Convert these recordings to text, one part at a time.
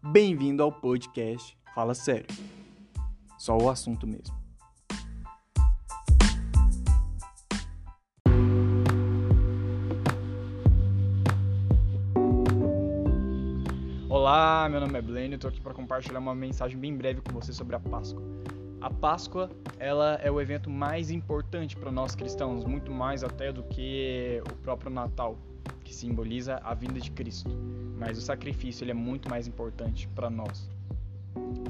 Bem-vindo ao podcast Fala Sério. Só o assunto mesmo. Olá, meu nome é Blaine, tô aqui para compartilhar uma mensagem bem breve com você sobre a Páscoa. A Páscoa, ela é o evento mais importante para nós cristãos, muito mais até do que o próprio Natal, que simboliza a vinda de Cristo. Mas o sacrifício ele é muito mais importante para nós.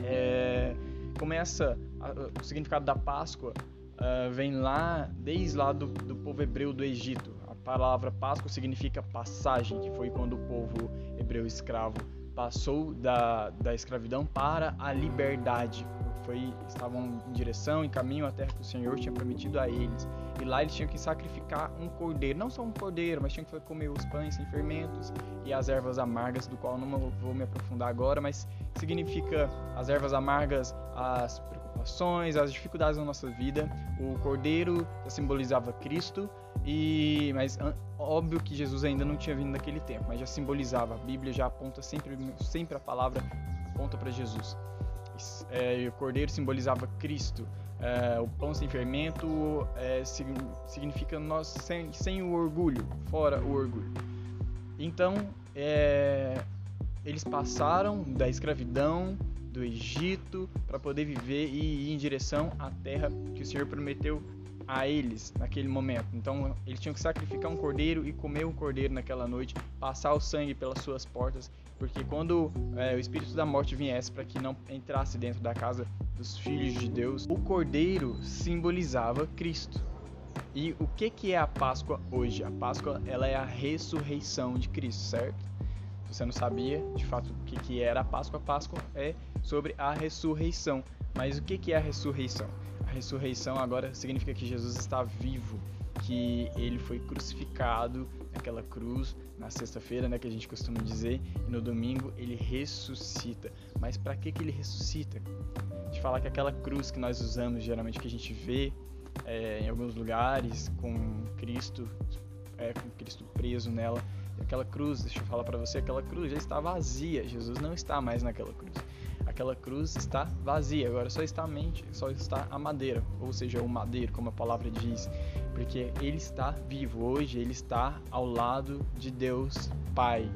É, começa a, o significado da Páscoa uh, vem lá desde lá do, do povo hebreu do Egito. A palavra Páscoa significa passagem, que foi quando o povo hebreu escravo passou da, da escravidão para a liberdade foi, estavam em direção, em caminho à terra que o Senhor tinha prometido a eles. E lá eles tinham que sacrificar um cordeiro, não só um cordeiro, mas tinham que comer os pães sem fermentos e as ervas amargas, do qual não vou me aprofundar agora, mas significa as ervas amargas, as as dificuldades da nossa vida. O cordeiro simbolizava Cristo, e mas óbvio que Jesus ainda não tinha vindo naquele tempo, mas já simbolizava. A Bíblia já aponta sempre, sempre a palavra aponta para Jesus é, o cordeiro simbolizava Cristo. É, o pão sem fermento é, significa nós sem, sem, o orgulho, fora o orgulho. Então, é, eles passaram da escravidão do Egito para poder viver e ir em direção à terra que o Senhor prometeu a eles naquele momento. Então eles tinham que sacrificar um cordeiro e comer um cordeiro naquela noite, passar o sangue pelas suas portas, porque quando é, o espírito da morte viesse para que não entrasse dentro da casa dos filhos de Deus, o cordeiro simbolizava Cristo. E o que que é a Páscoa hoje? A Páscoa ela é a ressurreição de Cristo, certo? Se você não sabia, de fato, o que que era a Páscoa, a Páscoa é sobre a ressurreição. Mas o que que é a ressurreição? A ressurreição agora significa que Jesus está vivo, que ele foi crucificado naquela cruz na sexta-feira, né, que a gente costuma dizer, e no domingo ele ressuscita. Mas para que que ele ressuscita? A gente fala que aquela cruz que nós usamos, geralmente que a gente vê é, em alguns lugares com Cristo, é, com Cristo preso nela, aquela cruz, deixa eu falar para você, aquela cruz já está vazia. Jesus não está mais naquela cruz aquela cruz está vazia, agora só está a mente, só está a madeira, ou seja, o madeiro, como a palavra diz, porque ele está vivo hoje, ele está ao lado de Deus Pai.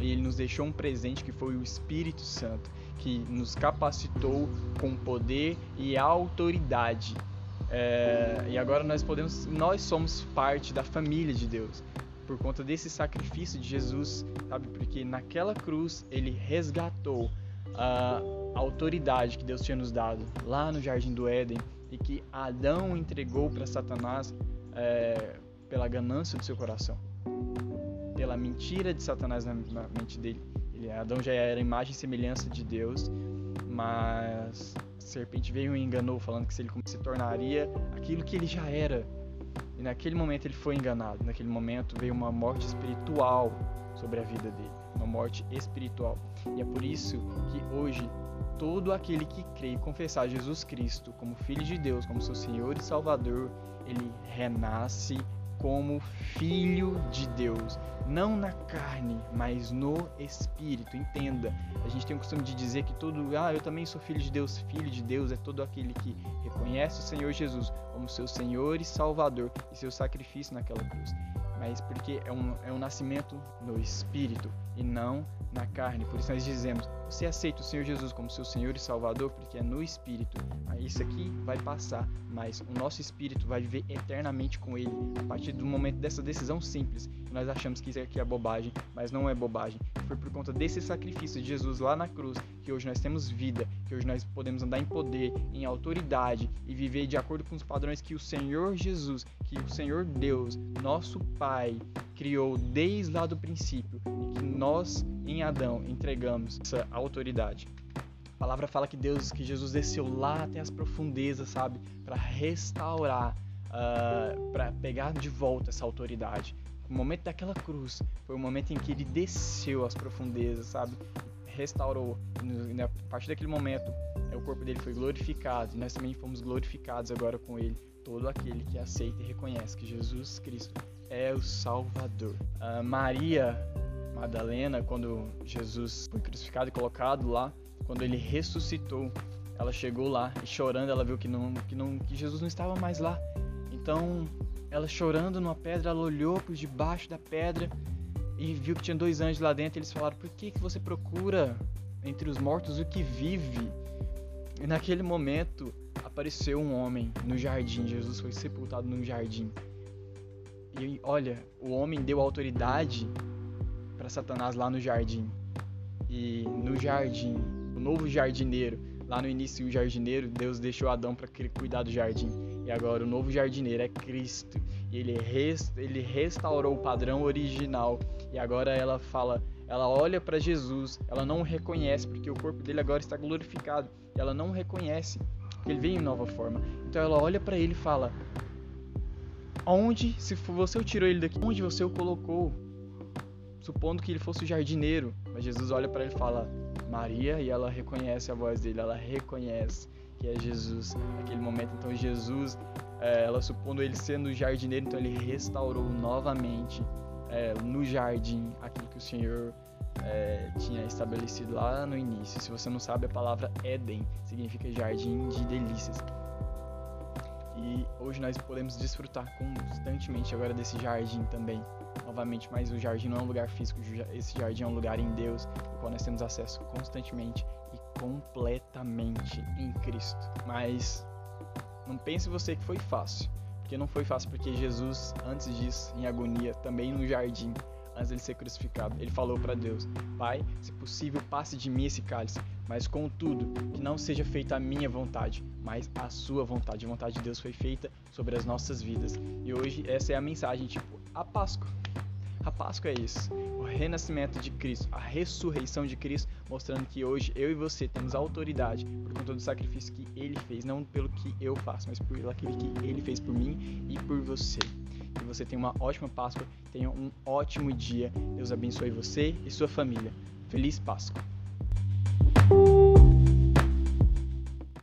E ele nos deixou um presente que foi o Espírito Santo, que nos capacitou com poder e autoridade. É, e agora nós podemos, nós somos parte da família de Deus por conta desse sacrifício de Jesus, sabe? Porque naquela cruz ele resgatou a autoridade que Deus tinha nos dado lá no Jardim do Éden e que Adão entregou para Satanás é, pela ganância do seu coração, pela mentira de Satanás na, mente dele. Ele, Adão já era imagem e semelhança de Deus, mas a serpente veio e enganou, falando que se ele se tornaria aquilo que ele já era. E naquele momento ele foi enganado. Naquele momento veio uma morte espiritual sobre a vida dele, uma morte espiritual. E é por isso que hoje todo aquele que crê e confessar Jesus Cristo como Filho de Deus, como seu Senhor e Salvador, ele renasce como Filho de Deus, não na carne, mas no Espírito. Entenda, a gente tem o costume de dizer que todo, ah, eu também sou filho de Deus. Filho de Deus é todo aquele que reconhece o Senhor Jesus como seu Senhor e Salvador e seu sacrifício naquela cruz mas porque é um, é um nascimento no espírito e não na carne. Por isso nós dizemos: você aceita o Senhor Jesus como seu Senhor e Salvador, porque é no espírito. Isso aqui vai passar, mas o nosso espírito vai viver eternamente com Ele. A partir do momento dessa decisão simples, nós achamos que isso aqui é bobagem, mas não é bobagem. Foi por conta desse sacrifício de Jesus lá na cruz que hoje nós temos vida, que hoje nós podemos andar em poder, em autoridade e viver de acordo com os padrões que o Senhor Jesus, que o Senhor Deus, nosso Pai, criou desde lá do princípio e que nós em Adão entregamos essa autoridade. A palavra fala que Deus, que Jesus desceu lá até as profundezas, sabe, para restaurar, uh, ah, para pegar de volta essa autoridade. O momento daquela cruz foi o momento em que ele desceu às profundezas, sabe, restaurou. E a partir daquele momento, é, o corpo dele foi glorificado e nós também fomos glorificados agora com ele. Todo aquele que aceita e reconhece que Jesus Cristo é o Salvador. Uh, Maria Madalena, quando Jesus foi crucificado e colocado lá, quando ele ressuscitou, ela chegou lá e chorando, ela viu que não, que não, que Jesus não estava mais lá. Então, ela chorando numa pedra, ela olhou por debaixo da pedra e viu que tinha dois anjos lá dentro. Eles falaram: Por que, que você procura entre os mortos o que vive? E naquele momento apareceu um homem no jardim. Jesus foi sepultado num jardim. E olha, o homem deu autoridade para Satanás lá no jardim. E no jardim, o novo jardineiro, lá no início o jardineiro, Deus deixou Adão para cuidar do jardim. E agora o novo jardineiro é Cristo. E ele, rest, ele restaurou o padrão original. E agora ela fala, ela olha para Jesus, ela não o reconhece porque o corpo dele agora está glorificado. E ela não o reconhece, porque ele veio em nova forma. Então ela olha para ele e fala: Onde, se você o tirou ele daqui, onde você o colocou? Supondo que ele fosse o jardineiro. Mas Jesus olha para ele e fala: Maria, e ela reconhece a voz dele, ela reconhece que é Jesus naquele momento. Então Jesus, é, ela supondo ele sendo jardineiro, então ele restaurou novamente é, no jardim aquilo que o Senhor é, tinha estabelecido lá no início. Se você não sabe, a palavra Éden significa jardim de delícias. E hoje nós podemos desfrutar constantemente agora desse jardim também. Novamente, mas o jardim não é um lugar físico, esse jardim é um lugar em Deus, ao qual nós temos acesso constantemente e completamente em Cristo. Mas não pense você que foi fácil, porque não foi fácil, porque Jesus, antes disso, em agonia, também no jardim, antes dele ser crucificado, ele falou para Deus: Pai, se possível, passe de mim esse cálice, mas contudo, que não seja feita a minha vontade, mas a sua vontade. A vontade de Deus foi feita sobre as nossas vidas. E hoje essa é a mensagem, tipo, a Páscoa. A Páscoa é isso, o renascimento de Cristo, a ressurreição de Cristo, mostrando que hoje eu e você temos autoridade por conta do sacrifício que Ele fez, não pelo que eu faço, mas por aquilo que Ele fez por mim e por você. Que você tenha uma ótima Páscoa, tenha um ótimo dia. Deus abençoe você e sua família. Feliz Páscoa!